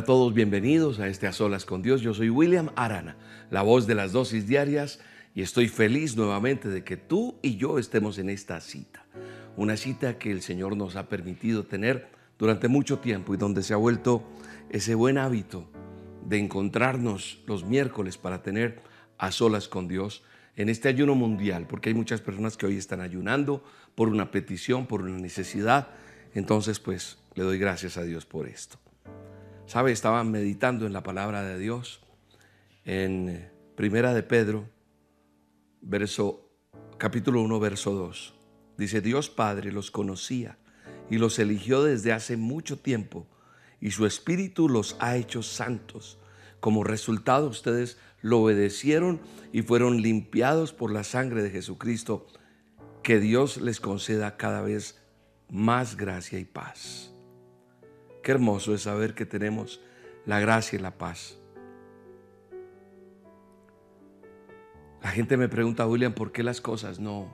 A todos, bienvenidos a este A Solas con Dios. Yo soy William Arana, la voz de las dosis diarias, y estoy feliz nuevamente de que tú y yo estemos en esta cita. Una cita que el Señor nos ha permitido tener durante mucho tiempo y donde se ha vuelto ese buen hábito de encontrarnos los miércoles para tener a solas con Dios en este ayuno mundial, porque hay muchas personas que hoy están ayunando por una petición, por una necesidad. Entonces, pues, le doy gracias a Dios por esto. ¿Sabe? Estaba meditando en la palabra de Dios en Primera de Pedro, verso capítulo 1, verso 2. Dice, Dios Padre los conocía y los eligió desde hace mucho tiempo y su espíritu los ha hecho santos. Como resultado ustedes lo obedecieron y fueron limpiados por la sangre de Jesucristo. Que Dios les conceda cada vez más gracia y paz. Qué hermoso es saber que tenemos la gracia y la paz. La gente me pregunta, William, ¿por qué las cosas no,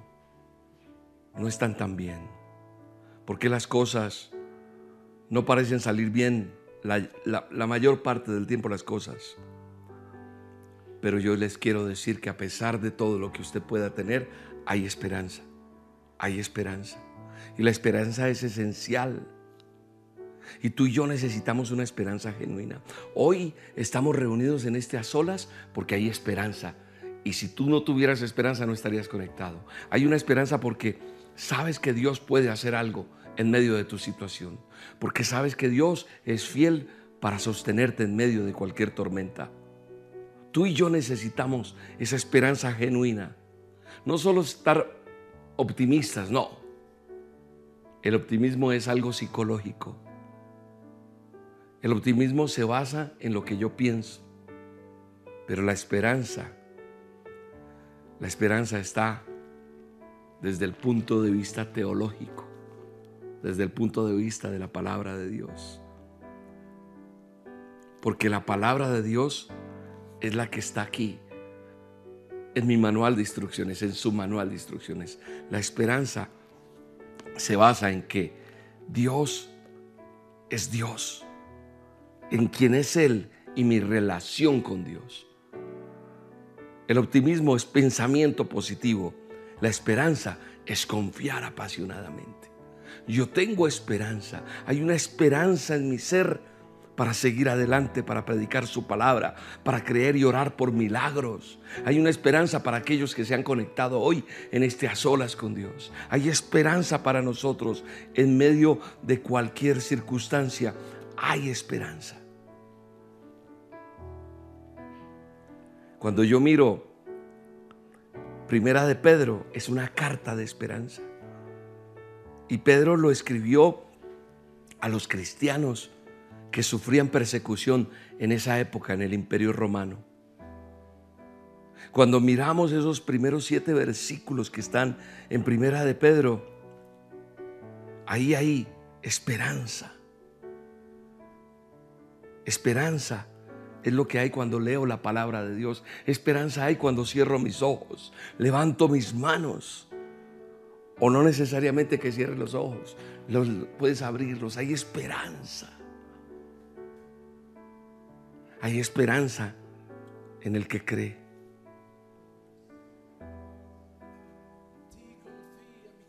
no están tan bien? ¿Por qué las cosas no parecen salir bien la, la mayor parte del tiempo las cosas? Pero yo les quiero decir que a pesar de todo lo que usted pueda tener, hay esperanza. Hay esperanza. Y la esperanza es esencial y tú y yo necesitamos una esperanza genuina. Hoy estamos reunidos en este a solas porque hay esperanza. Y si tú no tuvieras esperanza no estarías conectado. Hay una esperanza porque sabes que Dios puede hacer algo en medio de tu situación. Porque sabes que Dios es fiel para sostenerte en medio de cualquier tormenta. Tú y yo necesitamos esa esperanza genuina. No solo estar optimistas, no. El optimismo es algo psicológico. El optimismo se basa en lo que yo pienso, pero la esperanza, la esperanza está desde el punto de vista teológico, desde el punto de vista de la palabra de Dios. Porque la palabra de Dios es la que está aquí, en mi manual de instrucciones, en su manual de instrucciones. La esperanza se basa en que Dios es Dios en quién es Él y mi relación con Dios. El optimismo es pensamiento positivo. La esperanza es confiar apasionadamente. Yo tengo esperanza. Hay una esperanza en mi ser para seguir adelante, para predicar su palabra, para creer y orar por milagros. Hay una esperanza para aquellos que se han conectado hoy en este a solas con Dios. Hay esperanza para nosotros en medio de cualquier circunstancia hay esperanza. Cuando yo miro Primera de Pedro, es una carta de esperanza. Y Pedro lo escribió a los cristianos que sufrían persecución en esa época en el imperio romano. Cuando miramos esos primeros siete versículos que están en Primera de Pedro, ahí hay esperanza esperanza es lo que hay cuando leo la palabra de Dios. Esperanza hay cuando cierro mis ojos, levanto mis manos. O no necesariamente que cierres los ojos, los, puedes abrirlos. Hay esperanza. Hay esperanza en el que cree.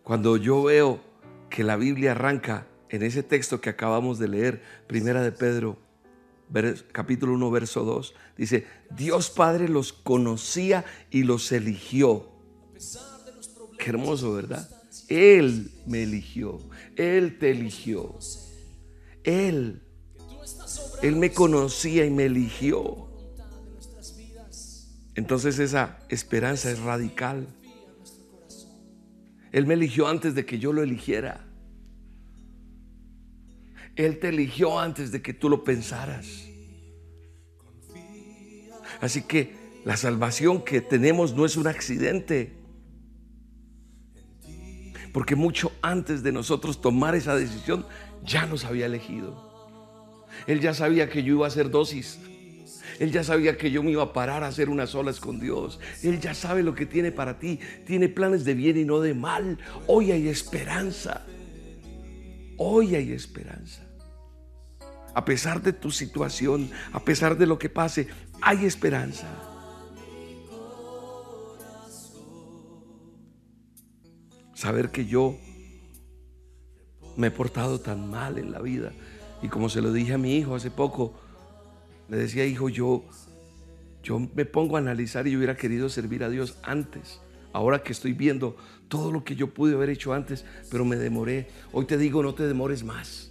Cuando yo veo que la Biblia arranca en ese texto que acabamos de leer, primera de Pedro capítulo 1, verso 2, dice, Dios Padre los conocía y los eligió. Qué hermoso, ¿verdad? Él me eligió, Él te eligió. Él, Él me conocía y me eligió. Entonces esa esperanza es radical. Él me eligió antes de que yo lo eligiera. Él te eligió antes de que tú lo pensaras. Así que La salvación que tenemos no es un accidente. Porque mucho antes de nosotros tomar esa decisión, ya nos había elegido. Él ya sabía que yo iba a hacer dosis. Él ya sabía que yo me iba a parar a hacer unas olas con Dios. Él ya sabe lo que tiene para ti. Tiene planes de bien y no de mal. Hoy hay esperanza. Hoy hay esperanza. A pesar de tu situación, a pesar de lo que pase, hay esperanza. Saber que yo me he portado tan mal en la vida. Y como se lo dije a mi hijo hace poco, le decía, hijo, yo, yo me pongo a analizar y yo hubiera querido servir a Dios antes. Ahora que estoy viendo todo lo que yo pude haber hecho antes, pero me demoré. Hoy te digo, no te demores más.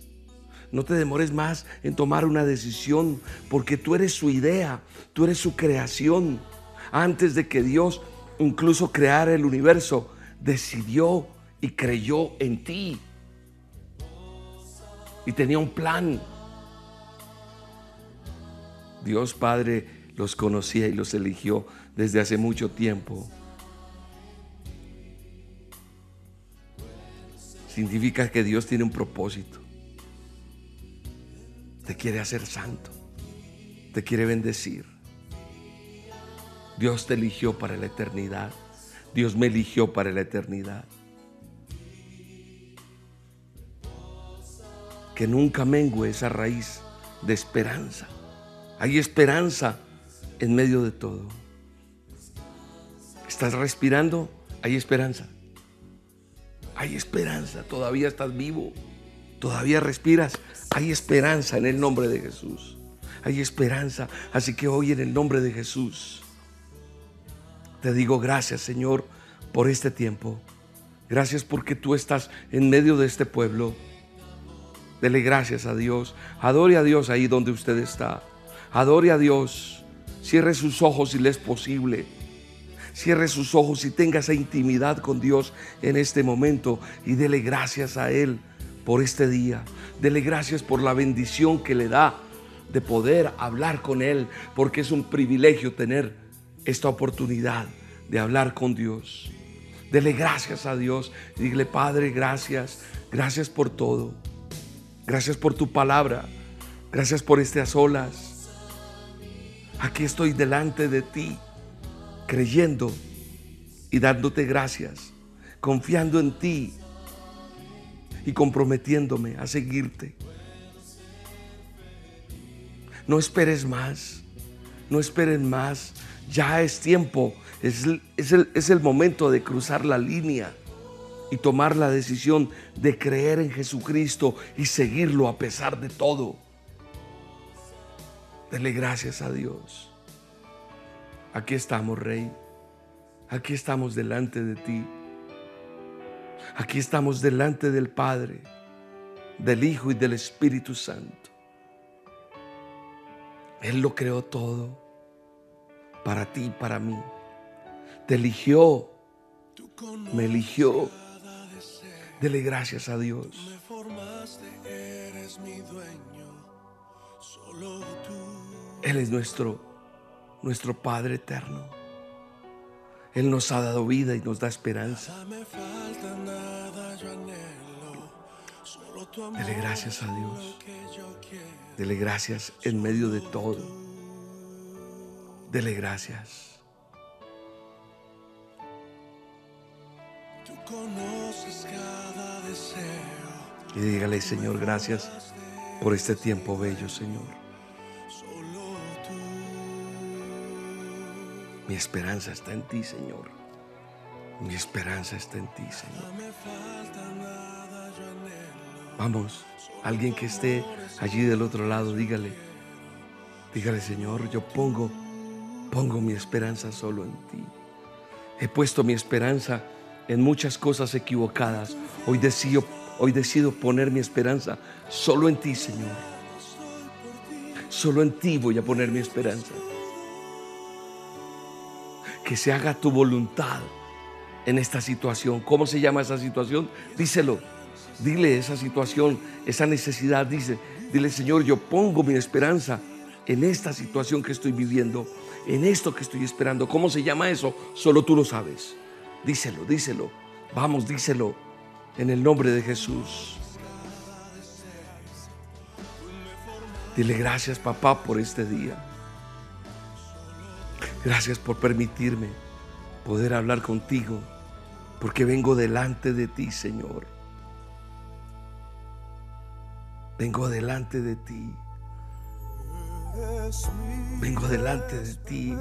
No te demores más en tomar una decisión, porque tú eres su idea, tú eres su creación. Antes de que Dios incluso creara el universo, decidió y creyó en ti. Y tenía un plan. Dios Padre los conocía y los eligió desde hace mucho tiempo. Significa que Dios tiene un propósito. Te quiere hacer santo. Te quiere bendecir. Dios te eligió para la eternidad. Dios me eligió para la eternidad. Que nunca mengue esa raíz de esperanza. Hay esperanza en medio de todo. ¿Estás respirando? Hay esperanza. Hay esperanza. Todavía estás vivo. Todavía respiras. Hay esperanza en el nombre de Jesús. Hay esperanza. Así que hoy en el nombre de Jesús te digo gracias Señor por este tiempo. Gracias porque tú estás en medio de este pueblo. Dele gracias a Dios. Adore a Dios ahí donde usted está. Adore a Dios. Cierre sus ojos si le es posible. Cierre sus ojos y tenga esa intimidad con Dios en este momento y dele gracias a Él por este día. Dele gracias por la bendición que le da de poder hablar con Él, porque es un privilegio tener esta oportunidad de hablar con Dios. Dele gracias a Dios. Dile, Padre, gracias. Gracias por todo. Gracias por tu palabra. Gracias por estas olas. Aquí estoy delante de ti, creyendo y dándote gracias, confiando en ti y comprometiéndome a seguirte. No esperes más, no esperen más. Ya es tiempo, es es, el, es el, momento de cruzar la línea y tomar la decisión de creer en Jesucristo y seguirlo a pesar de todo. Dele gracias a Dios. Aquí estamos, Rey. Aquí estamos delante de ti. Aquí estamos delante del Padre, del Hijo y del Espíritu Santo. Él lo creó todo para ti y para mí. Te eligió, me eligió. Dele gracias a Dios. Él es nuestro, nuestro Padre eterno. Él nos ha dado vida y nos da esperanza. Dele gracias a Dios. Dele gracias en medio de todo. Dele gracias. Tú conoces cada deseo. Y dígale, Señor, gracias por este tiempo bello, Señor. Mi esperanza está en ti, Señor. Mi esperanza está en ti, Señor. Vamos, alguien que esté allí del otro lado, dígale, dígale, Señor, yo pongo, pongo mi esperanza solo en ti. He puesto mi esperanza en muchas cosas equivocadas. Hoy decido, hoy decido poner mi esperanza solo en ti, Señor. Solo en ti voy a poner mi esperanza. Que se haga tu voluntad en esta situación. ¿Cómo se llama esa situación? Díselo. Dile esa situación, esa necesidad. Dice, dile, Señor, yo pongo mi esperanza en esta situación que estoy viviendo, en esto que estoy esperando. ¿Cómo se llama eso? Solo tú lo sabes. Díselo, díselo. Vamos, díselo. En el nombre de Jesús. Dile gracias papá por este día. Gracias por permitirme poder hablar contigo, porque vengo delante de ti, Señor. Vengo delante de ti. Vengo delante de ti.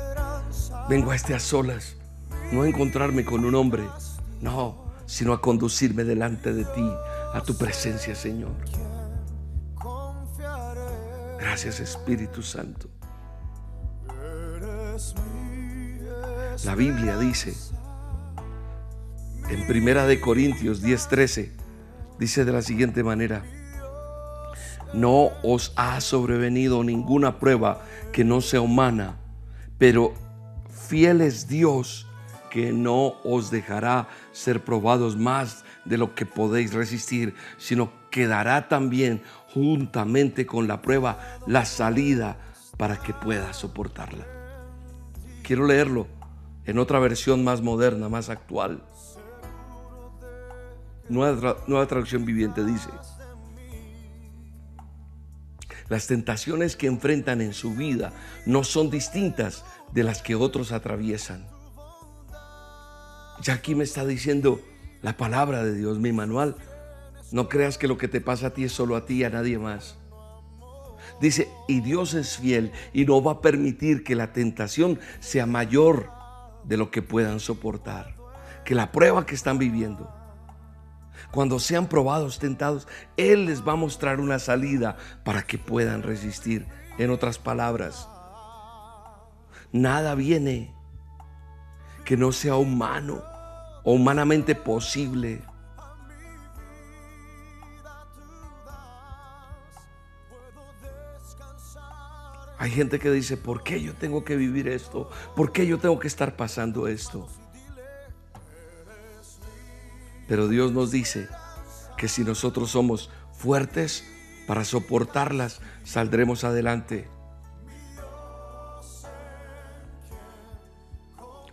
Vengo a este a solas, no a encontrarme con un hombre, no, sino a conducirme delante de ti, a tu presencia, Señor. Gracias, Espíritu Santo. La Biblia dice en Primera de Corintios 10:13 dice de la siguiente manera: No os ha sobrevenido ninguna prueba que no sea humana, pero fiel es Dios que no os dejará ser probados más de lo que podéis resistir, sino que dará también juntamente con la prueba la salida para que puedas soportarla. Quiero leerlo en otra versión más moderna, más actual. Nueva, nueva traducción viviente dice, las tentaciones que enfrentan en su vida no son distintas de las que otros atraviesan. Ya aquí me está diciendo la palabra de Dios, mi manual. No creas que lo que te pasa a ti es solo a ti y a nadie más. Dice, y Dios es fiel y no va a permitir que la tentación sea mayor de lo que puedan soportar. Que la prueba que están viviendo, cuando sean probados, tentados, Él les va a mostrar una salida para que puedan resistir. En otras palabras, nada viene que no sea humano o humanamente posible. Hay gente que dice, ¿por qué yo tengo que vivir esto? ¿Por qué yo tengo que estar pasando esto? Pero Dios nos dice que si nosotros somos fuertes para soportarlas, saldremos adelante.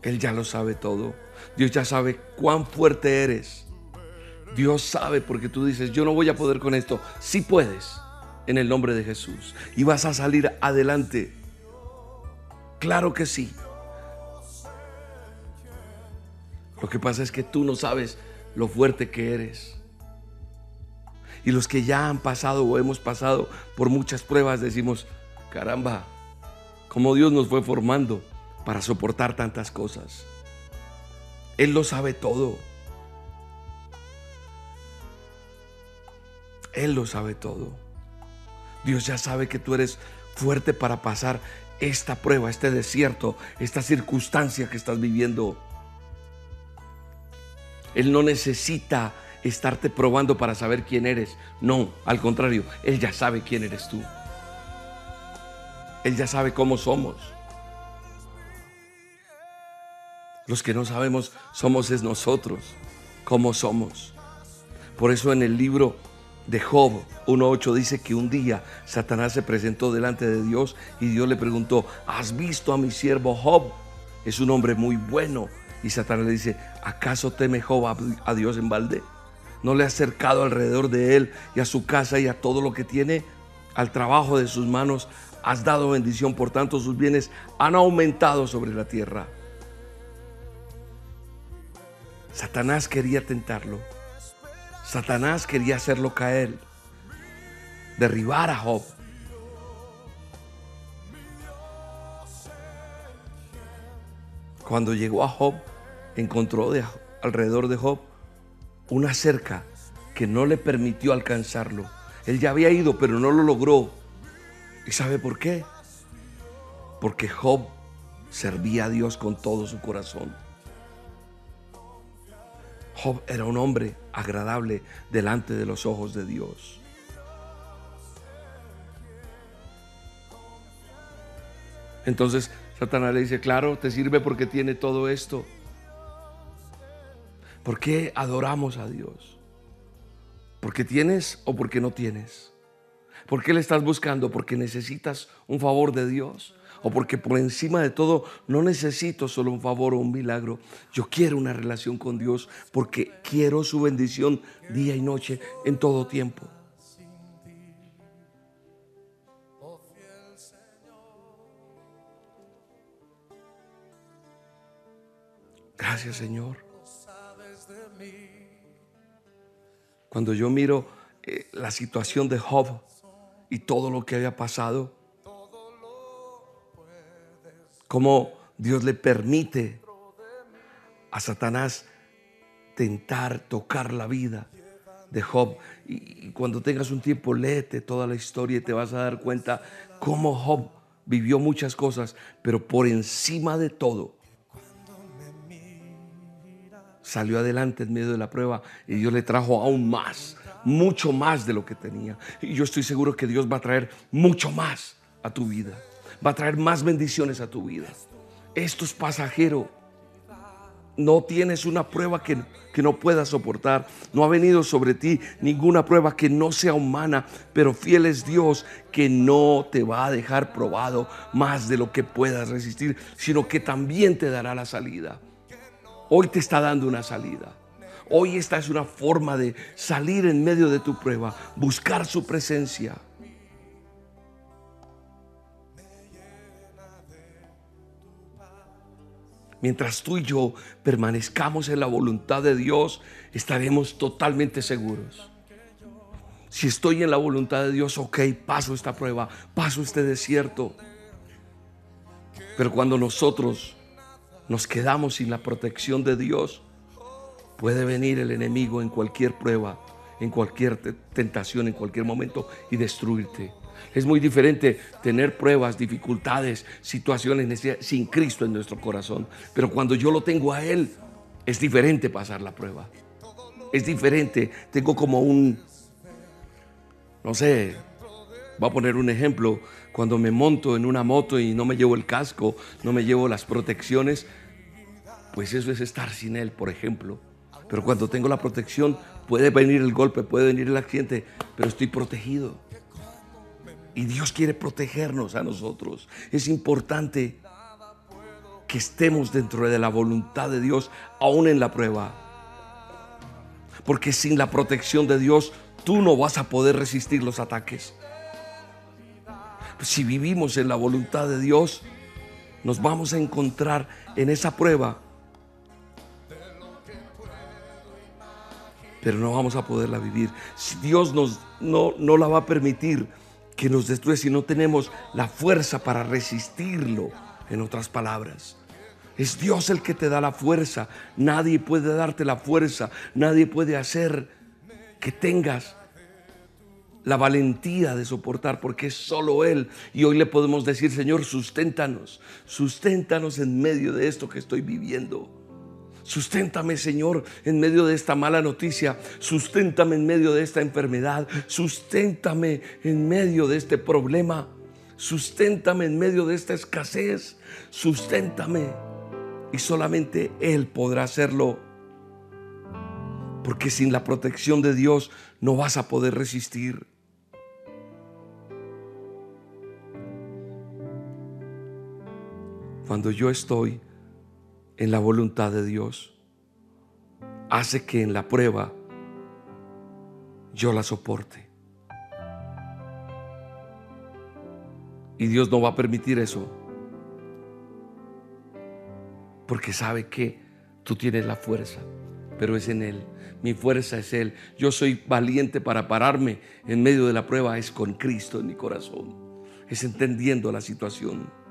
Él ya lo sabe todo. Dios ya sabe cuán fuerte eres. Dios sabe porque tú dices, yo no voy a poder con esto. Sí puedes en el nombre de Jesús. Y vas a salir adelante. Claro que sí. Lo que pasa es que tú no sabes lo fuerte que eres. Y los que ya han pasado o hemos pasado por muchas pruebas decimos, caramba, como Dios nos fue formando para soportar tantas cosas. Él lo sabe todo. Él lo sabe todo. Dios ya sabe que tú eres fuerte para pasar esta prueba, este desierto, esta circunstancia que estás viviendo. Él no necesita estarte probando para saber quién eres. No, al contrario, Él ya sabe quién eres tú. Él ya sabe cómo somos. Los que no sabemos somos es nosotros, cómo somos. Por eso en el libro de Job 1.8 dice que un día Satanás se presentó delante de Dios y Dios le preguntó, ¿has visto a mi siervo Job? Es un hombre muy bueno. Y Satanás le dice, ¿acaso teme Job a Dios en balde? ¿No le ha acercado alrededor de él y a su casa y a todo lo que tiene? Al trabajo de sus manos has dado bendición, por tanto sus bienes han aumentado sobre la tierra. Satanás quería tentarlo. Satanás quería hacerlo caer, derribar a Job. Cuando llegó a Job, encontró de, alrededor de Job una cerca que no le permitió alcanzarlo. Él ya había ido, pero no lo logró. ¿Y sabe por qué? Porque Job servía a Dios con todo su corazón. Job era un hombre agradable delante de los ojos de Dios. Entonces Satanás le dice, claro, te sirve porque tiene todo esto. ¿Por qué adoramos a Dios? ¿Porque tienes o porque no tienes? ¿Por qué le estás buscando? ¿Porque necesitas un favor de Dios? ¿O porque por encima de todo no necesito solo un favor o un milagro? Yo quiero una relación con Dios porque quiero su bendición día y noche en todo tiempo. Gracias Señor. Cuando yo miro eh, la situación de Job y todo lo que había pasado, cómo Dios le permite a Satanás tentar, tocar la vida de Job. Y, cuando tengas un tiempo, léete toda la historia y te vas a dar cuenta cómo Job vivió muchas cosas, pero por encima de todo, salió adelante en medio de la prueba y Dios le trajo aún más, mucho más de lo que tenía. Y yo estoy seguro que Dios va a traer mucho más a tu vida, va a traer más bendiciones a tu vida. Esto es pasajero. No tienes una prueba que, que no puedas soportar. No ha venido sobre ti ninguna prueba que no sea humana, pero fiel es Dios que no te va a dejar probado más de lo que puedas resistir, sino que también te dará la salida. Hoy te está dando una salida. Hoy esta es una forma de salir en medio de tu prueba, buscar su presencia. Mientras tú y yo permanezcamos en la voluntad de Dios, estaremos totalmente seguros. Si estoy en la voluntad de Dios, ok, paso esta prueba, paso este desierto. Pero cuando nosotros nos quedamos sin la protección de Dios, puede venir el enemigo en cualquier prueba, en cualquier tentación, en cualquier momento y destruirte. Es muy diferente tener pruebas, dificultades, situaciones sin Cristo en nuestro corazón. Pero cuando yo lo tengo a Él, es diferente pasar la prueba. Es diferente. Tengo como un, no sé, voy a poner un ejemplo. Cuando me monto en una moto y no me llevo el casco, no me llevo las protecciones, pues eso es estar sin Él, por ejemplo. Pero cuando tengo la protección, puede venir el golpe, puede venir el accidente, pero estoy protegido. Y Dios quiere protegernos a nosotros. Es importante que estemos dentro de la voluntad de Dios, aún en la prueba. Porque sin la protección de Dios, tú no vas a poder resistir los ataques. Si vivimos en la voluntad de Dios, nos vamos a encontrar en esa prueba. Pero no vamos a poderla vivir. Dios nos, no, no la va a permitir que nos destruye si no tenemos la fuerza para resistirlo. En otras palabras, es Dios el que te da la fuerza. Nadie puede darte la fuerza. Nadie puede hacer que tengas la valentía de soportar, porque es solo Él. Y hoy le podemos decir, Señor, susténtanos, susténtanos en medio de esto que estoy viviendo. Susténtame, Señor, en medio de esta mala noticia. Susténtame en medio de esta enfermedad. Susténtame en medio de este problema. Susténtame en medio de esta escasez. Susténtame. Y solamente Él podrá hacerlo. Porque sin la protección de Dios no vas a poder resistir. Cuando yo estoy en la voluntad de Dios hace que en la prueba yo la soporte. Y Dios no va a permitir eso. Porque sabe que tú tienes la fuerza, pero es en Él. Mi fuerza es Él. Yo soy valiente para pararme en medio de la prueba. Es con Cristo en mi corazón. Es entendiendo la situación.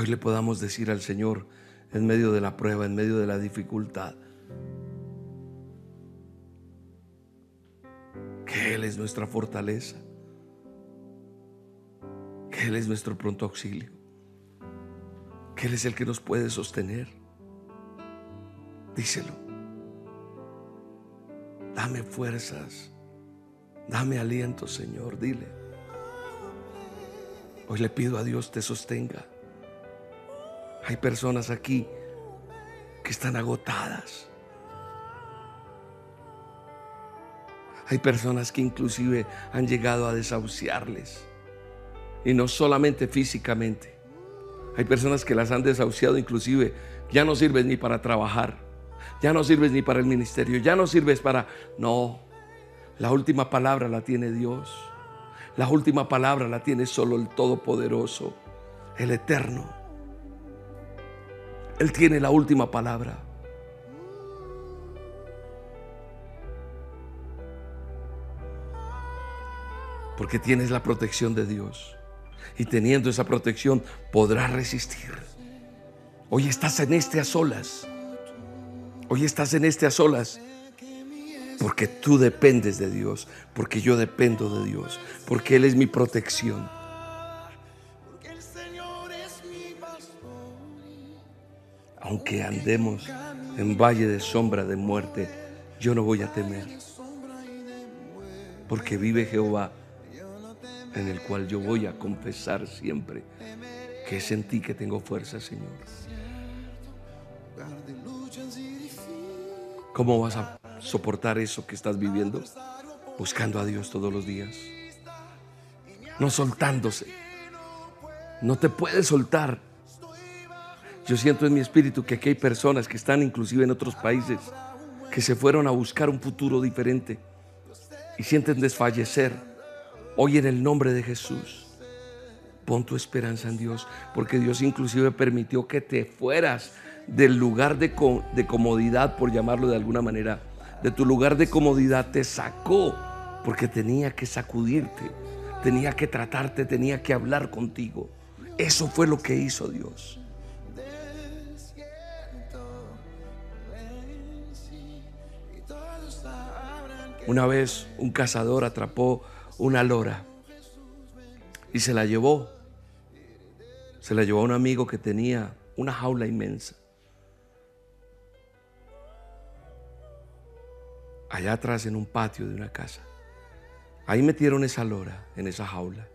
Hoy le podamos decir al Señor en medio de la prueba, en medio de la dificultad, que Él es nuestra fortaleza, que Él es nuestro pronto auxilio, que Él es el que nos puede sostener. Díselo. Dame fuerzas, dame aliento, Señor, dile. Hoy le pido a Dios te sostenga. Hay personas aquí que están agotadas. Hay personas que inclusive han llegado a desahuciarles. Y no solamente físicamente. Hay personas que las han desahuciado inclusive. Ya no sirves ni para trabajar. Ya no sirves ni para el ministerio. Ya no sirves para... No. La última palabra la tiene Dios. La última palabra la tiene solo el Todopoderoso, el Eterno. Él tiene la última palabra. Porque tienes la protección de Dios. Y teniendo esa protección podrás resistir. Hoy estás en este a solas. Hoy estás en este a solas. Porque tú dependes de Dios. Porque yo dependo de Dios. Porque Él es mi protección. Aunque andemos en valle de sombra de muerte, yo no voy a temer. Porque vive Jehová, en el cual yo voy a confesar siempre que es en ti que tengo fuerza, Señor. ¿Cómo vas a soportar eso que estás viviendo? Buscando a Dios todos los días. No soltándose. No te puedes soltar. Yo siento en mi espíritu que aquí hay personas que están inclusive en otros países que se fueron a buscar un futuro diferente y sienten desfallecer. Hoy en el nombre de Jesús, pon tu esperanza en Dios, porque Dios inclusive permitió que te fueras del lugar de, co- de comodidad, por llamarlo de alguna manera, de tu lugar de comodidad te sacó, porque tenía que sacudirte, tenía que tratarte, tenía que hablar contigo. Eso fue lo que hizo Dios. Una vez un cazador atrapó una lora y se la llevó. Se la llevó a un amigo que tenía una jaula inmensa. Allá atrás en un patio de una casa. Ahí metieron esa lora en esa jaula.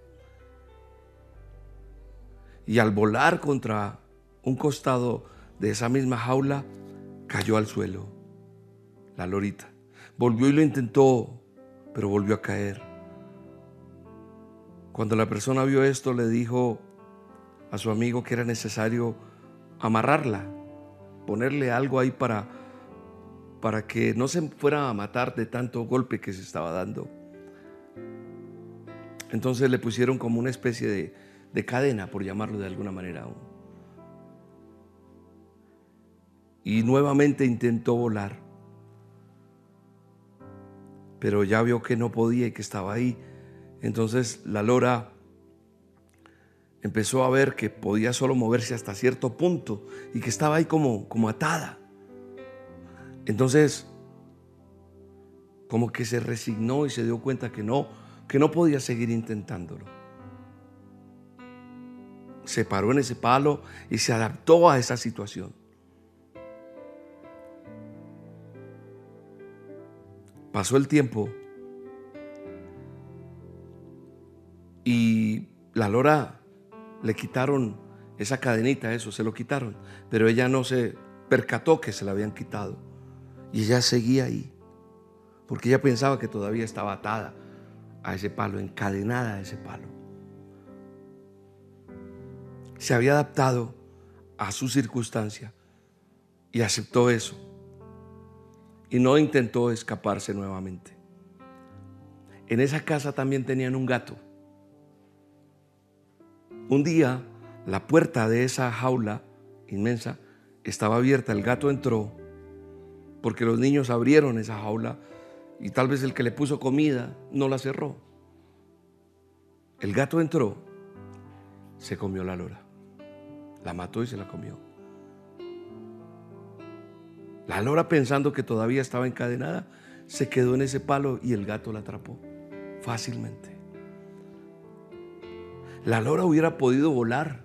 Y al volar contra un costado de esa misma jaula, cayó al suelo. La lorita. Volvió y lo intentó, pero volvió a caer. Cuando la persona vio esto, le dijo a su amigo que era necesario amarrarla, ponerle algo ahí para, para que no se fuera a matar de tanto golpe que se estaba dando. Entonces le pusieron como una especie de, de cadena, por llamarlo de alguna manera. Y nuevamente intentó volar pero ya vio que no podía y que estaba ahí. Entonces la lora empezó a ver que podía solo moverse hasta cierto punto y que estaba ahí como, como atada. Entonces, como que se resignó y se dio cuenta que no, que no podía seguir intentándolo. Se paró en ese palo y se adaptó a esa situación. Pasó el tiempo y la lora le quitaron esa cadenita, eso, se lo quitaron, pero ella no se percató que se la habían quitado y ella seguía ahí, porque ella pensaba que todavía estaba atada a ese palo, encadenada a ese palo. Se había adaptado a su circunstancia y aceptó eso y no intentó escaparse nuevamente. En esa casa también tenían un gato. Un día la puerta de esa jaula inmensa estaba abierta, el gato entró porque los niños abrieron esa jaula y tal vez el que le puso comida no la cerró. El gato entró, se comió la lora, la mató y se la comió. La lora pensando que todavía estaba encadenada, se quedó en ese palo y el gato la atrapó fácilmente. La lora hubiera podido volar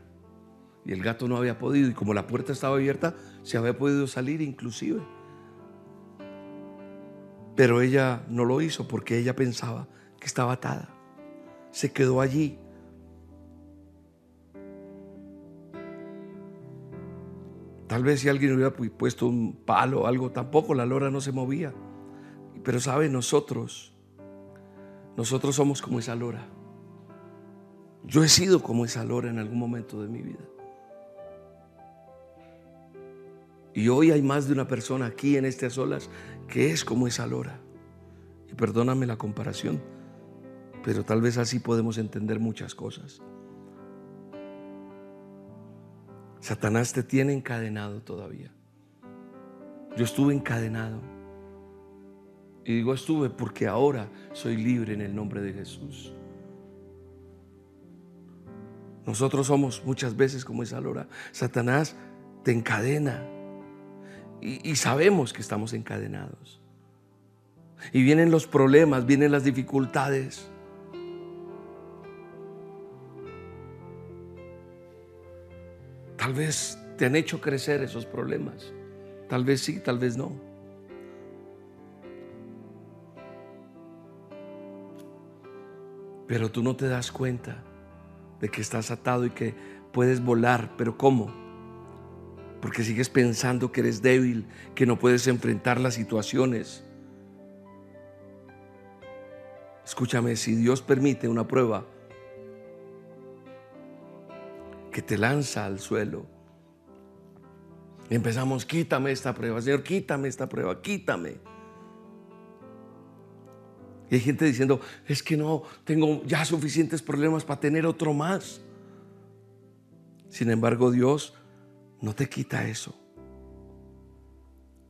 y el gato no había podido y como la puerta estaba abierta, se había podido salir inclusive. Pero ella no lo hizo porque ella pensaba que estaba atada. Se quedó allí. Tal vez si alguien hubiera pu- puesto un palo o algo, tampoco la lora no se movía. Pero sabe, nosotros Nosotros somos como esa lora. Yo he sido como esa lora en algún momento de mi vida. Y hoy hay más de una persona aquí en estas olas que es como esa lora. Y perdóname la comparación, pero tal vez así podemos entender muchas cosas. Satanás te tiene encadenado todavía. Yo estuve encadenado. Y digo estuve porque ahora soy libre en el nombre de Jesús. Nosotros somos muchas veces como esa lora. Satanás te encadena. Y, y, sabemos que estamos encadenados. Y vienen los problemas, vienen las dificultades. Tal vez te han hecho crecer esos problemas. Tal vez sí, tal vez no. Pero tú no te das cuenta de que estás atado y que puedes volar. ¿Pero cómo? Porque sigues pensando que eres débil, que no puedes enfrentar las situaciones. Escúchame, si Dios permite una prueba que te lanza al suelo, y empezamos, quítame esta prueba, Señor, quítame esta prueba, quítame. Y hay gente diciendo, es que no, tengo ya suficientes problemas para tener otro más. Sin embargo, Dios no te quita eso.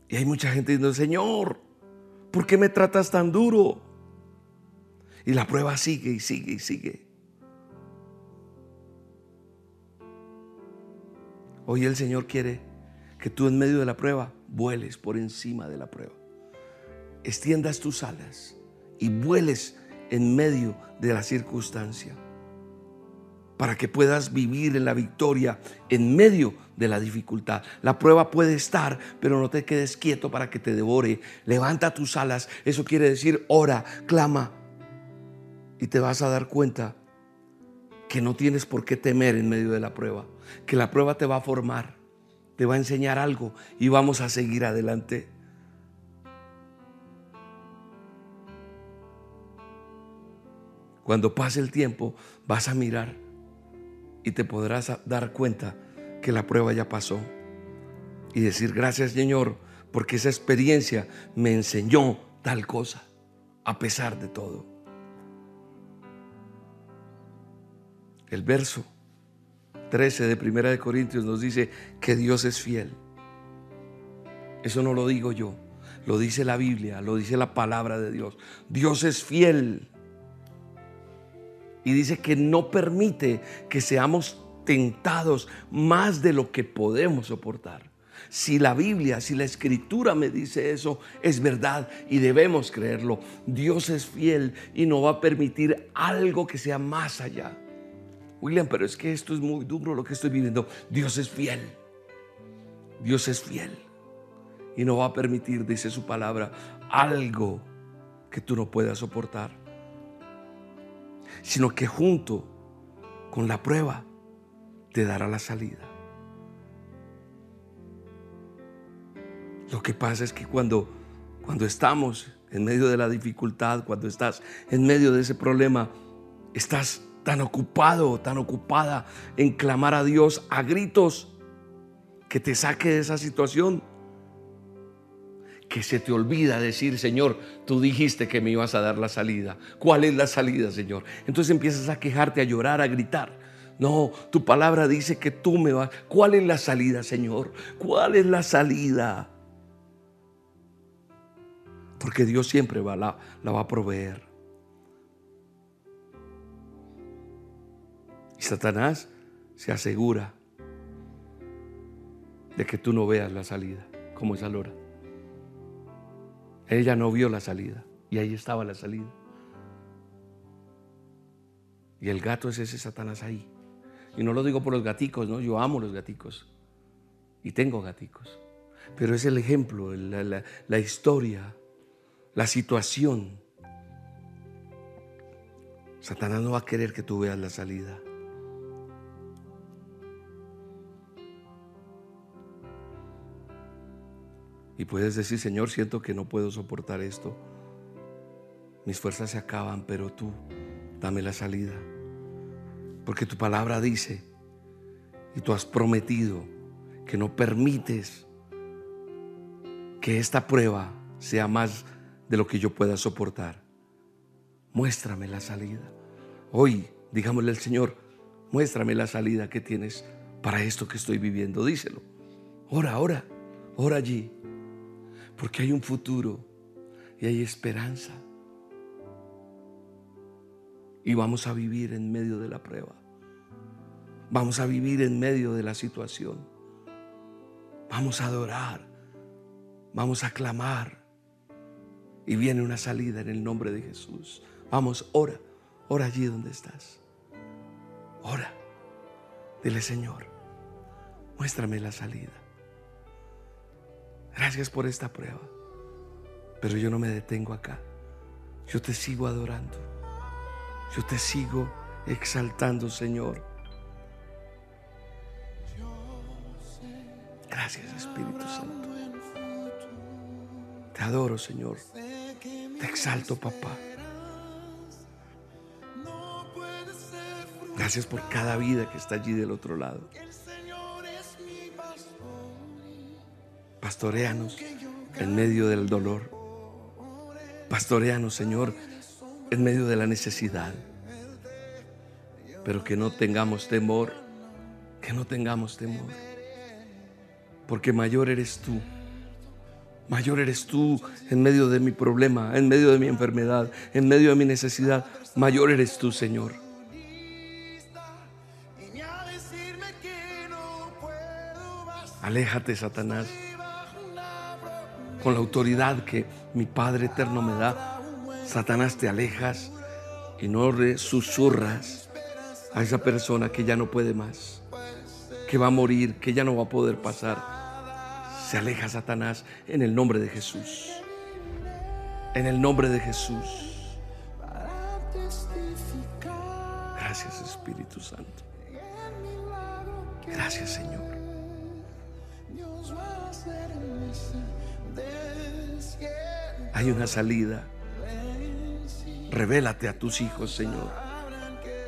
Y hay mucha gente diciendo, Señor, ¿por qué me tratas tan duro? Y la prueba sigue y sigue y sigue. Hoy el Señor quiere que tú en medio de la prueba vueles por encima de la prueba. Extiendas tus alas y vueles en medio de la circunstancia para que puedas vivir en la victoria en medio de la dificultad. La prueba puede estar, pero no te quedes quieto para que te devore. Levanta tus alas, eso quiere decir ora, clama y te vas a dar cuenta que no tienes por qué temer en medio de la prueba, que la prueba te va a formar, te va a enseñar algo y vamos a seguir adelante. Cuando pase el tiempo, vas a mirar y te podrás dar cuenta que la prueba ya pasó. Y decir, gracias Señor, porque esa experiencia me enseñó tal cosa, a pesar de todo. El verso 13 de Primera de Corintios nos dice que Dios es fiel. Eso no lo digo yo, lo dice la Biblia, lo dice la palabra de Dios. Dios es fiel. Y dice que no permite que seamos tentados más de lo que podemos soportar. Si la Biblia, si la escritura me dice eso, es verdad y debemos creerlo. Dios es fiel y no va a permitir algo que sea más allá. William, pero es que esto es muy duro lo que estoy viviendo. Dios es fiel. Dios es fiel. Y no va a permitir, dice su palabra, algo que tú no puedas soportar sino que junto con la prueba te dará la salida. Lo que pasa es que cuando, cuando estamos en medio de la dificultad, cuando estás en medio de ese problema, estás tan ocupado, tan ocupada en clamar a Dios a gritos que te saque de esa situación que se te olvida decir, Señor, tú dijiste que me ibas a dar la salida. ¿Cuál es la salida, Señor? Entonces empiezas a quejarte, a llorar, a gritar. No, tu palabra dice que tú me vas. ¿Cuál es la salida, Señor? ¿Cuál es la salida? Porque Dios siempre va, la, la va a proveer. Y Satanás se asegura de que tú no veas la salida, como esa lora. Ella no vio la salida y ahí estaba la salida. Y el gato es ese Satanás ahí. Y no lo digo por los gaticos, ¿no? Yo amo los gaticos. Y tengo gaticos. Pero es el ejemplo, la, la historia, la situación. Satanás no va a querer que tú veas la salida. Y puedes decir, Señor, siento que no puedo soportar esto. mis fuerzas se acaban, pero tú dame la salida. Porque tu palabra dice, y tú has prometido que no permites que esta prueba sea más de lo que yo pueda soportar. Muéstrame la salida. Hoy, digámosle al Señor, muéstrame la salida que tienes para esto que estoy viviendo. Díselo. Ora, ora, ora allí. Porque hay un futuro y hay esperanza. Y vamos a vivir en medio de la prueba. Vamos a vivir en medio de la situación. Vamos a adorar. Vamos a clamar. Y viene una salida en el nombre de Jesús. Vamos, ora. Ora allí donde estás. Ora. Dile, Señor, muéstrame la salida. Gracias por esta prueba. Pero yo no me detengo acá. Yo te sigo adorando. Yo te sigo exaltando, Señor. Gracias, Espíritu Santo. Te adoro, Señor. Te exalto, papá. Gracias por cada vida que está allí del otro lado. Pastoreanos en medio del dolor. Pastoreanos, Señor, en medio de la necesidad. Pero que no tengamos temor, que no tengamos temor. Porque mayor eres tú. Mayor eres tú en medio de mi problema, en medio de mi enfermedad, en medio de mi necesidad. Mayor eres tú, Señor. Aléjate, Satanás, con la autoridad que mi Padre eterno me da. Satanás, te alejas y no le susurras a esa persona que ya no puede más, que va a morir, que ya no va a poder pasar se aleja Satanás en el nombre de Jesús. En el nombre de Jesús. Gracias Espíritu Santo. Gracias Señor. Hay una salida. Revélate a tus hijos, Señor.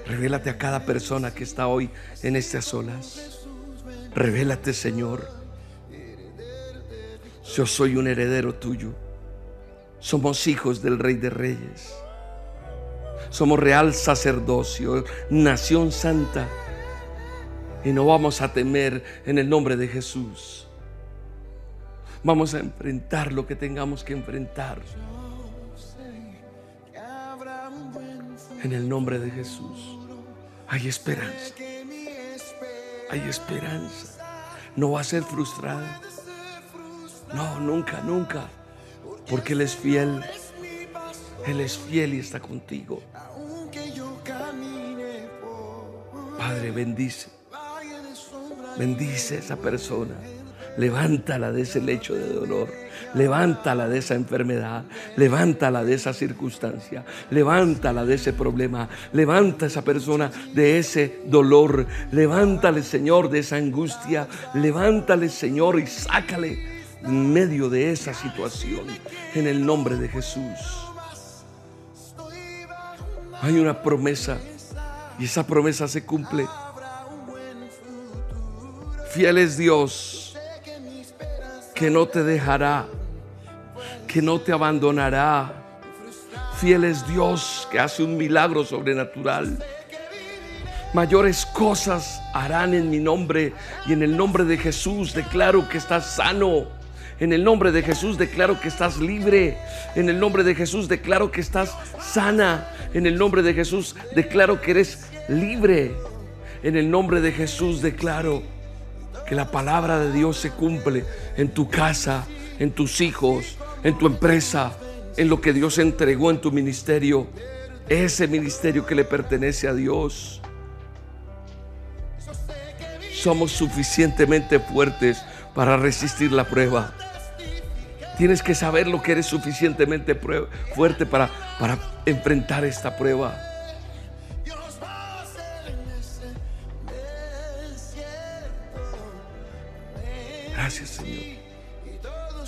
Revélate a cada persona que está hoy en estas olas. Revélate, Señor yo soy un heredero tuyo. Somos hijos del Rey de Reyes. Somos real sacerdocio, nación santa. Y no vamos a temer en el nombre de Jesús. Vamos a enfrentar lo que tengamos que enfrentar. En el nombre de Jesús. Hay esperanza. Hay esperanza. No va a ser frustrada. No, nunca, nunca. Porque Él es fiel. Él es fiel y está contigo. Padre, bendice. Bendice a esa persona. Levántala de ese lecho de dolor. Levántala de esa enfermedad. Levántala de esa circunstancia. Levántala de ese problema. Levanta a esa persona de ese dolor. Levántale, Señor, de esa angustia. Levántale, Señor, y sácale en medio de esa situación en el nombre de Jesús. Hay una promesa y esa promesa se cumple. Fiel es Dios que no te dejará, que no te abandonará. Fiel es Dios que hace un milagro sobrenatural. Mayores cosas harán en mi nombre y en el nombre de Jesús declaro que estás sano en el nombre de Jesús declaro que estás libre. En el nombre de Jesús declaro que estás sana. En el nombre de Jesús declaro que eres libre. En el nombre de Jesús declaro que la palabra de Dios se cumple en tu casa, en tus hijos, en tu empresa, en lo que Dios entregó en tu ministerio. Ese ministerio que le pertenece a Dios. Somos suficientemente fuertes para resistir la prueba. Tienes que saber lo que eres suficientemente fuerte para, para enfrentar esta prueba.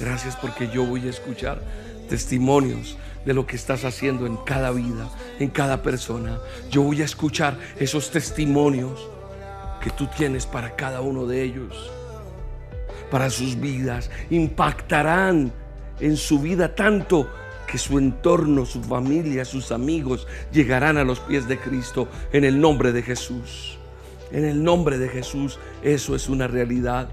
Gracias porque yo voy a escuchar testimonios de lo que estás haciendo en cada vida, en cada persona. Yo voy a escuchar esos testimonios que tú tienes para cada uno de ellos, para sus vidas. Impactarán en su vida tanto que su entorno, su familia, sus amigos llegarán a los pies de Cristo en el nombre de Jesús. En el nombre de Jesús, eso es una realidad.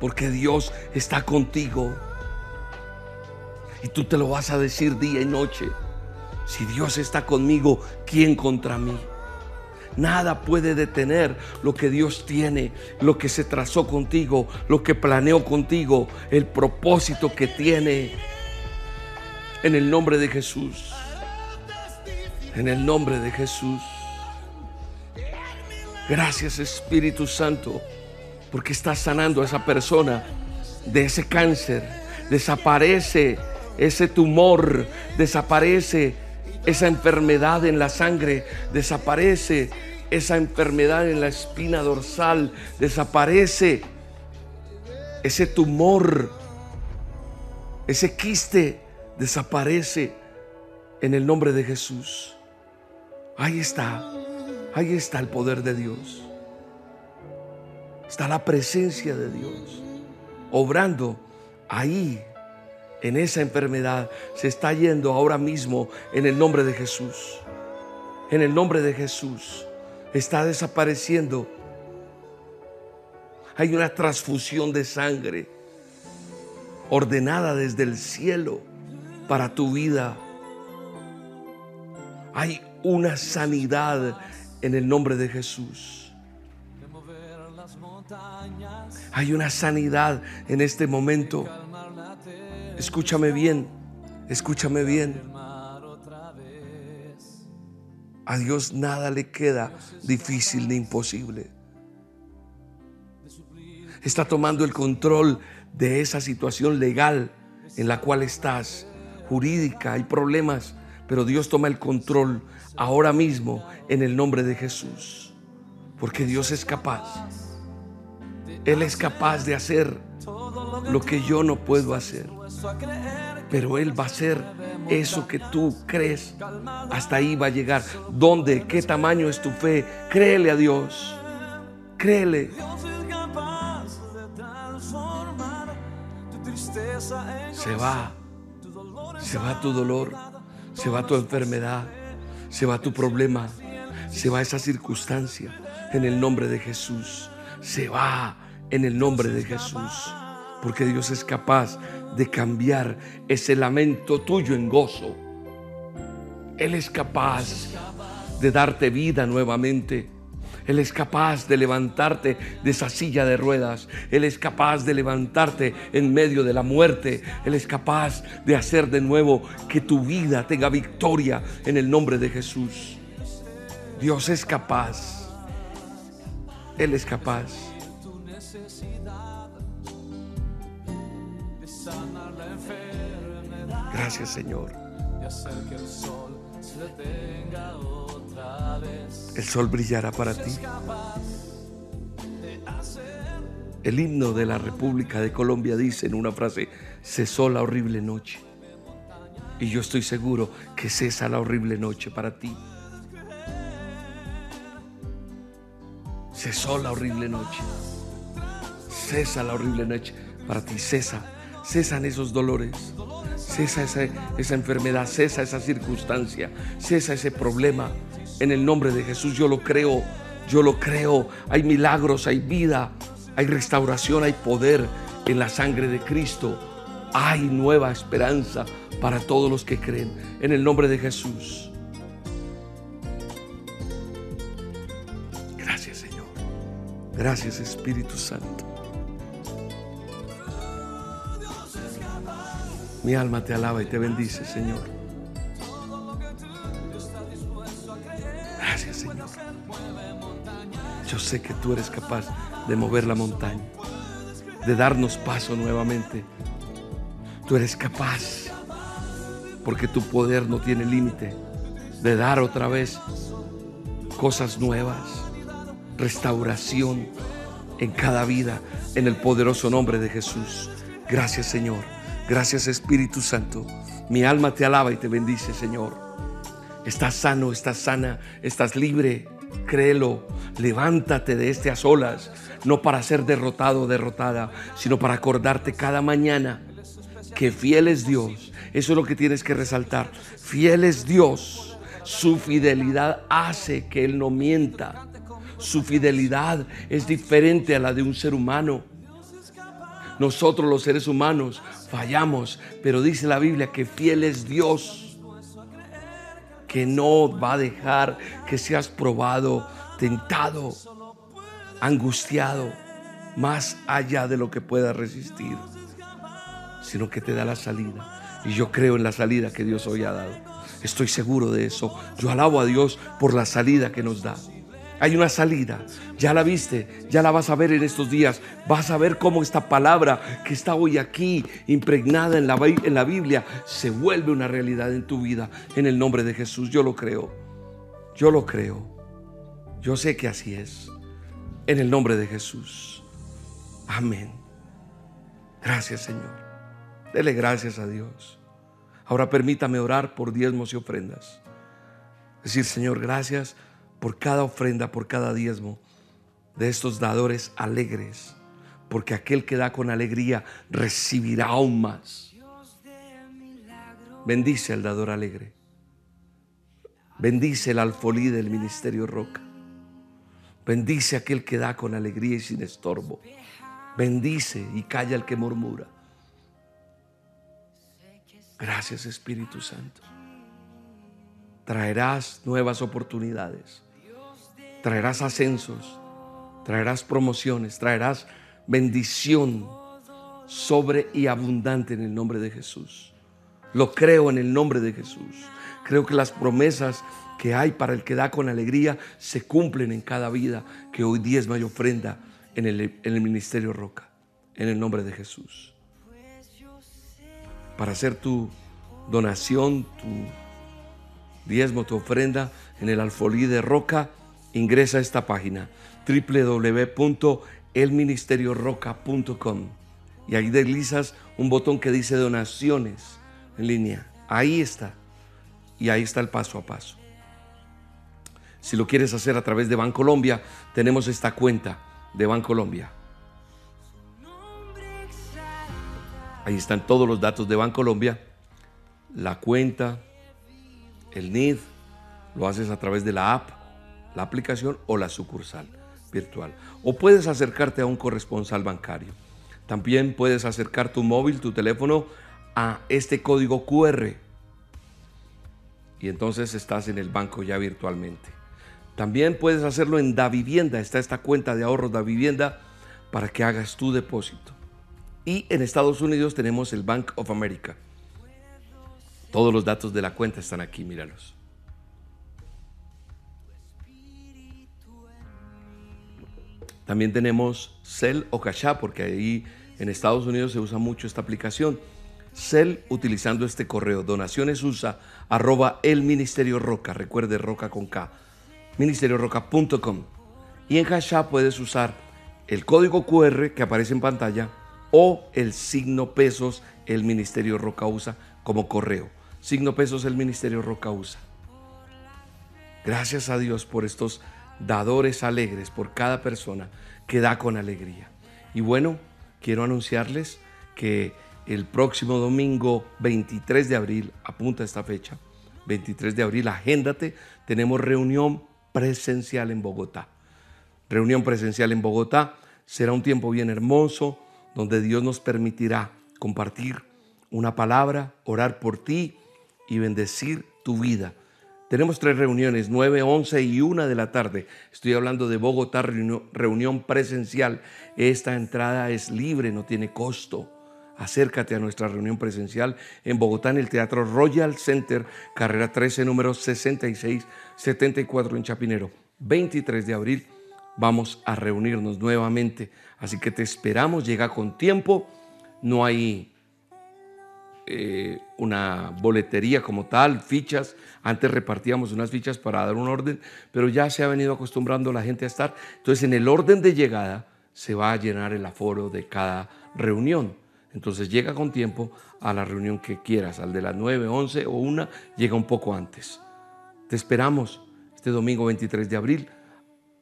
Porque Dios está contigo. Y tú te lo vas a decir día y noche. Si Dios está conmigo, ¿quién contra mí? Nada puede detener lo que Dios tiene, lo que se trazó contigo, lo que planeó contigo, el propósito que tiene. En el nombre de Jesús. En el nombre de Jesús. Gracias Espíritu Santo, porque estás sanando a esa persona de ese cáncer. Desaparece ese tumor, desaparece esa enfermedad en la sangre, desaparece esa enfermedad en la espina dorsal, desaparece ese tumor, ese quiste, desaparece en el nombre de Jesús. Ahí está, ahí está el poder de Dios. Está la presencia de Dios obrando ahí en esa enfermedad se está yendo ahora mismo en el nombre de Jesús. En el nombre de Jesús está desapareciendo. Hay una transfusión de sangre ordenada desde el cielo para tu vida. Hay una sanidad en el nombre de Jesús. Hay una sanidad en este momento. Escúchame bien, escúchame bien. A Dios nada le queda difícil ni imposible. Está tomando el control de esa situación legal en la cual estás, jurídica, hay problemas, pero Dios toma el control ahora mismo en el nombre de Jesús, porque Dios es capaz. Él es capaz de hacer lo que yo no puedo hacer. Pero Él va a hacer eso que tú crees. Hasta ahí va a llegar. ¿Dónde? ¿Qué tamaño es tu fe? Créele a Dios. Créele. Se va. Se va tu dolor. Se va tu enfermedad. Se va tu problema. Se va esa circunstancia. En el nombre de Jesús. Se va en el nombre de Jesús. Porque Dios es capaz de cambiar ese lamento tuyo en gozo. Él es capaz de darte vida nuevamente. Él es capaz de levantarte de esa silla de ruedas. Él es capaz de levantarte en medio de la muerte. Él es capaz de hacer de nuevo que tu vida tenga victoria en el nombre de Jesús. Dios es capaz. Él es capaz. Gracias Señor. El sol brillará para ti. El himno de la República de Colombia dice en una frase, cesó la horrible noche. Y yo estoy seguro que cesa la horrible noche para ti. Cesó la horrible noche. Cesa la horrible noche para ti. Cesa. Cesan esos dolores. Cesa esa, esa enfermedad. Cesa esa circunstancia. Cesa ese problema. En el nombre de Jesús yo lo creo. Yo lo creo. Hay milagros, hay vida, hay restauración, hay poder en la sangre de Cristo. Hay nueva esperanza para todos los que creen. En el nombre de Jesús. Gracias Señor. Gracias Espíritu Santo. Mi alma te alaba y te bendice, Señor. Gracias, Señor. Yo sé que tú eres capaz de mover la montaña, de darnos paso nuevamente. Tú eres capaz, porque tu poder no tiene límite, de dar otra vez cosas nuevas, restauración en cada vida, en el poderoso nombre de Jesús. Gracias, Señor. Gracias Espíritu Santo. Mi alma te alaba y te bendice, Señor. Estás sano, estás sana, estás libre. Créelo. Levántate de este a solas, no para ser derrotado o derrotada, sino para acordarte cada mañana que fiel es Dios. Eso es lo que tienes que resaltar. Fiel es Dios. Su fidelidad hace que Él no mienta. Su fidelidad es diferente a la de un ser humano. Nosotros los seres humanos fallamos, pero dice la Biblia que fiel es Dios, que no va a dejar que seas probado, tentado, angustiado, más allá de lo que puedas resistir, sino que te da la salida. Y yo creo en la salida que Dios hoy ha dado. Estoy seguro de eso. Yo alabo a Dios por la salida que nos da. Hay una salida. Ya la viste, ya la vas a ver en estos días. Vas a ver cómo esta palabra que está hoy aquí, impregnada en la, en la Biblia, se vuelve una realidad en tu vida. En el nombre de Jesús, yo lo creo. Yo lo creo. Yo sé que así es. En el nombre de Jesús. Amén. Gracias Señor. Dele gracias a Dios. Ahora permítame orar por diezmos y ofrendas. Decir, Señor, gracias por cada ofrenda, por cada diezmo de estos dadores alegres, porque aquel que da con alegría recibirá aún más. Bendice al dador alegre. Bendice el alfolí del ministerio Roca. Bendice aquel que da con alegría y sin estorbo. Bendice y calla el que murmura. Gracias Espíritu Santo. Traerás nuevas oportunidades traerás ascensos, traerás promociones, traerás bendición sobre y abundante en el nombre de Jesús. Lo creo en el nombre de Jesús. Creo que las promesas que hay para el que da con alegría se cumplen en cada vida que hoy diezma y ofrenda en el, en el ministerio Roca, en el nombre de Jesús. Para hacer tu donación, tu diezmo, tu ofrenda en el alfolí de Roca, ingresa a esta página www.elministerioroca.com y ahí deslizas un botón que dice donaciones en línea. Ahí está. Y ahí está el paso a paso. Si lo quieres hacer a través de Bancolombia, tenemos esta cuenta de Bancolombia. Ahí están todos los datos de Bancolombia, la cuenta, el NID, lo haces a través de la app la aplicación o la sucursal virtual. O puedes acercarte a un corresponsal bancario. También puedes acercar tu móvil, tu teléfono a este código QR. Y entonces estás en el banco ya virtualmente. También puedes hacerlo en Da Vivienda. Está esta cuenta de ahorros Da Vivienda para que hagas tu depósito. Y en Estados Unidos tenemos el Bank of America. Todos los datos de la cuenta están aquí, míralos. También tenemos Cell o Cash porque ahí en Estados Unidos se usa mucho esta aplicación. Cell utilizando este correo, donaciones usa arroba el Ministerio Roca, recuerde Roca con K, ministerioroca.com. Y en Cash puedes usar el código QR que aparece en pantalla o el signo pesos el Ministerio Roca usa como correo. Signo pesos el Ministerio Roca usa. Gracias a Dios por estos dadores alegres por cada persona que da con alegría. Y bueno, quiero anunciarles que el próximo domingo 23 de abril, apunta esta fecha, 23 de abril, agéndate, tenemos reunión presencial en Bogotá. Reunión presencial en Bogotá será un tiempo bien hermoso donde Dios nos permitirá compartir una palabra, orar por ti y bendecir tu vida tenemos tres reuniones, 9, 11 y 1 de la tarde. Estoy hablando de Bogotá, reunión presencial. Esta entrada es libre, no tiene costo. Acércate a nuestra reunión presencial en Bogotá, en el Teatro Royal Center, carrera 13, número 6674 en Chapinero. 23 de abril vamos a reunirnos nuevamente. Así que te esperamos, llega con tiempo. No hay eh, una boletería como tal, fichas. Antes repartíamos unas fichas para dar un orden, pero ya se ha venido acostumbrando la gente a estar. Entonces, en el orden de llegada se va a llenar el aforo de cada reunión. Entonces llega con tiempo a la reunión que quieras, al de las 9, 11 o 1, llega un poco antes. Te esperamos este domingo 23 de abril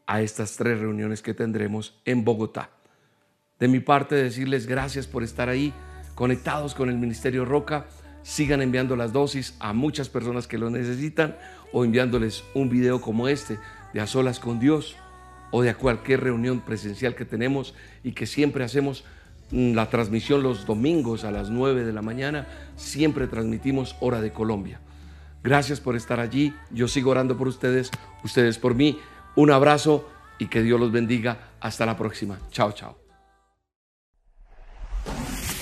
a estas tres reuniones que tendremos en Bogotá. De mi parte, decirles gracias por estar ahí, conectados con el Ministerio Roca. Sigan enviando las dosis a muchas personas que lo necesitan o enviándoles un video como este de A Solas con Dios o de a cualquier reunión presencial que tenemos y que siempre hacemos mm, la transmisión los domingos a las 9 de la mañana. Siempre transmitimos Hora de Colombia. Gracias por estar allí. Yo sigo orando por ustedes, ustedes por mí. Un abrazo y que Dios los bendiga. Hasta la próxima. Chao, chao.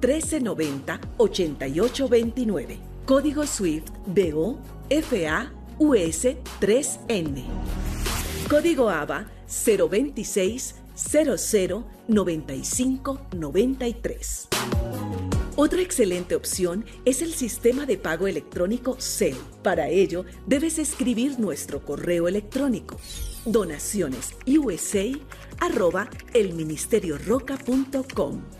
1390 8829. Código SWIFT BO FA US 3N. Código ABA 026 00 95 93. Otra excelente opción es el sistema de pago electrónico CEL. Para ello, debes escribir nuestro correo electrónico donaciones arroba elministerioroca.com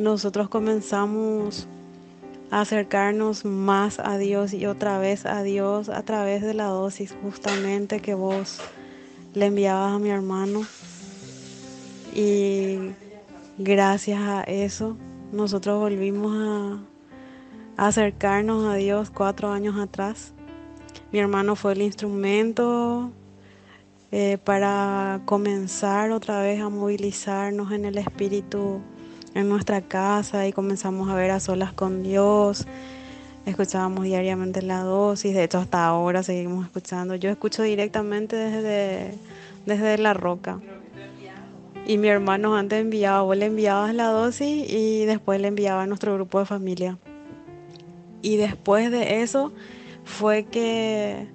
Nosotros comenzamos a acercarnos más a Dios y otra vez a Dios a través de la dosis justamente que vos le enviabas a mi hermano. Y gracias a eso nosotros volvimos a, acercarnos a Dios cuatro años atrás. Mi hermano fue el instrumento eh, para comenzar otra vez a movilizarnos en el espíritu en nuestra casa y comenzamos a ver a solas con Dios. Escuchábamos diariamente la dosis, de hecho hasta ahora seguimos escuchando. Yo escucho directamente desde, desde la roca. Y mi hermano antes enviaba, vos le enviabas la dosis y después le enviaba a nuestro grupo de familia. Y después de eso fue que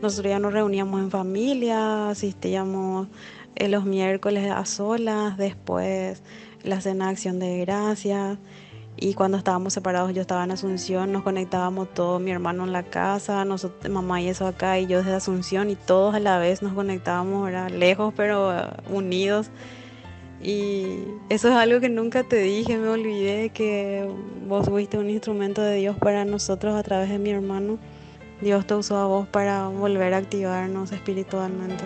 nosotros ya nos reuníamos en familia, asistíamos los miércoles a solas, después la cena de acción de gracias. Y cuando estábamos separados, yo estaba en Asunción, nos conectábamos todos, mi hermano en la casa, nosotros, mamá y eso acá, y yo desde Asunción, y todos a la vez nos conectábamos, era lejos pero eh, unidos. Y eso es algo que nunca te dije, me olvidé que vos fuiste un instrumento de Dios para nosotros a través de mi hermano. Dios te usó a vos para volver a activarnos espiritualmente.